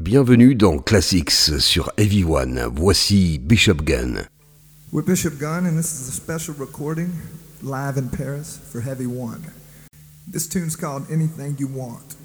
Bienvenue dans Classics sur Heavy One. Voici Bishop Gunn. We're Bishop Gunn and this is a special recording live in Paris for Heavy One. This tune's called Anything You Want.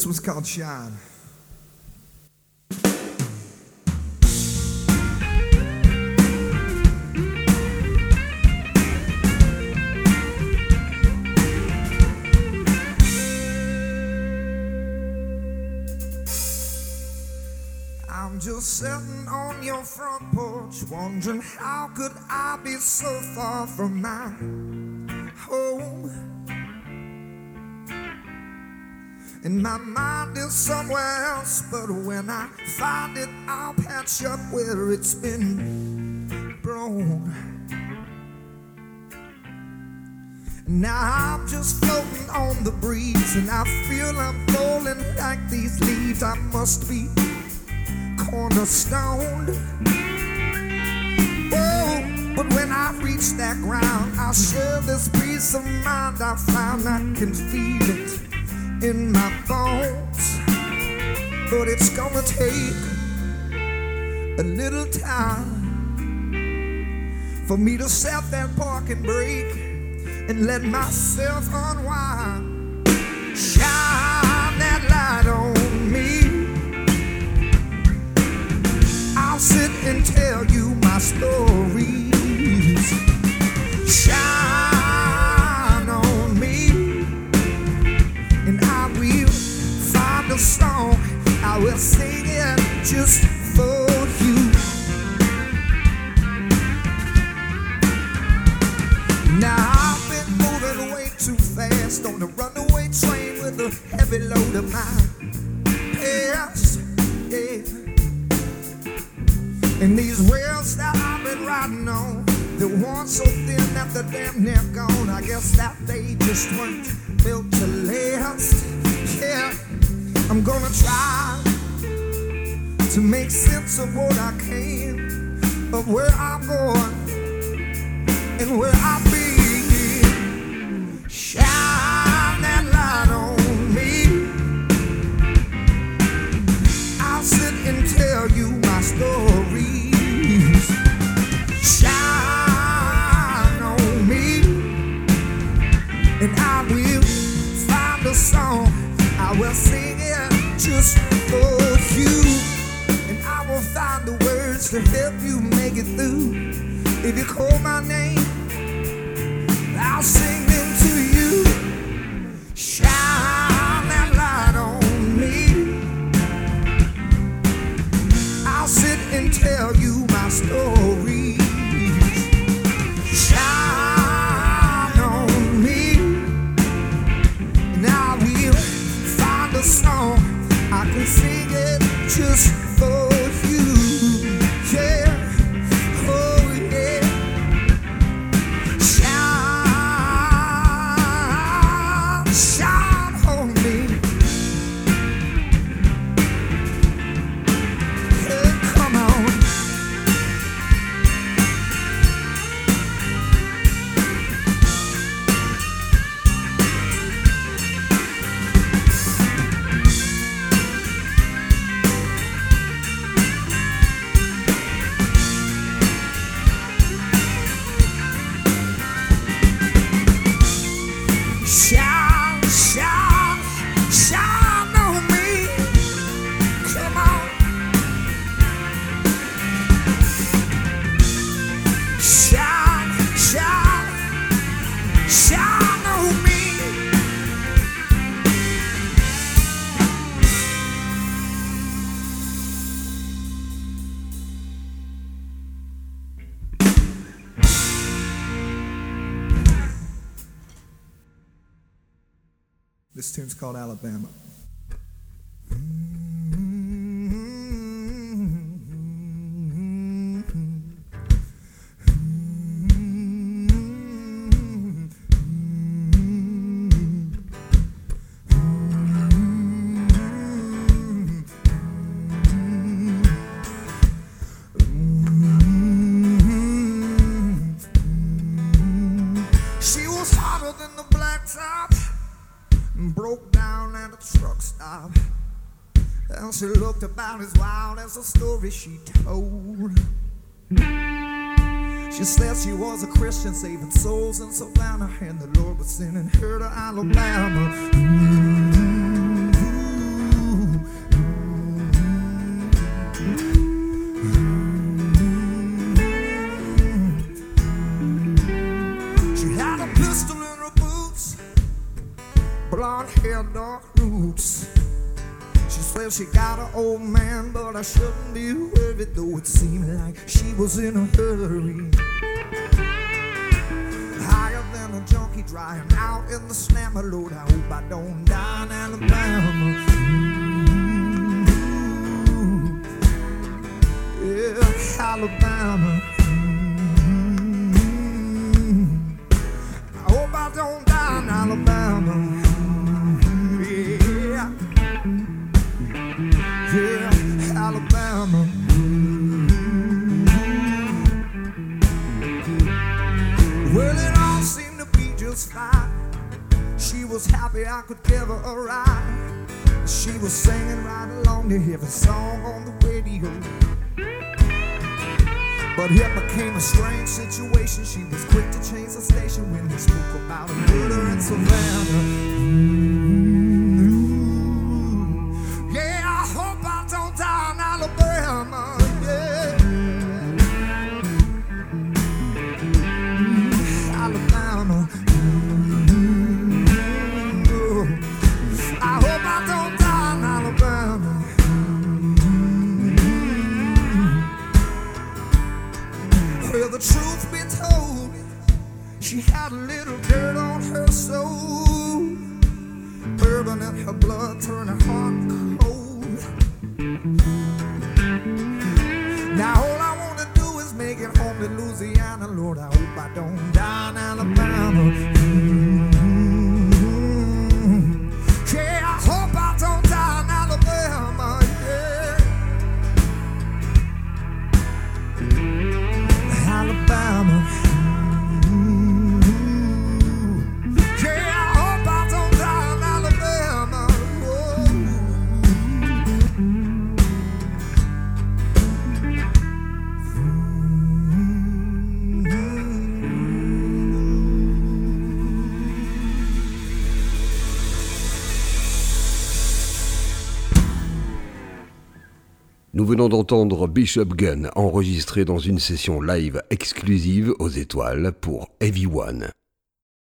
This one's called Shine. I'm just sitting on your front porch, wondering how could I be so far from my home. And my mind is somewhere else, but when I find it, I'll patch up where it's been broken. Now I'm just floating on the breeze, and I feel I'm falling like these leaves. I must be cornerstoned. Oh, but when I reach that ground, I'll share this peace of mind I found. I can feel it in my bones. But it's gonna take a little time for me to set that parking brake and let myself unwind. Shine on the runaway train with a heavy load of my past. Yeah. And these rails that I've been riding on, they're worn so thin that they're damn near gone. I guess that they just weren't built to last. Yeah, I'm gonna try to make sense of what I can, of where I'm going and where I've been. Called Alabama. She was hotter than the blacktop broke down at a truck stop. And she looked about as wild as the story she told. She said she was a Christian saving souls in Savannah, and the Lord was sending her to Alabama. She she got an old man, but I shouldn't be worried, though it seemed like she was in a hurry. Higher than a junkie drying out in the slammer, Lord. I hope I don't die in Alabama. Ooh, yeah, Alabama. Mm-hmm. Well, it all seemed to be just fine. She was happy I could give her a ride. She was singing right along to every song on the radio. But it became a strange situation. She was quick to change the station when they spoke about a murder in Savannah. Mm-hmm. Venons d'entendre Bishop Gunn enregistré dans une session live exclusive aux étoiles pour Heavy One.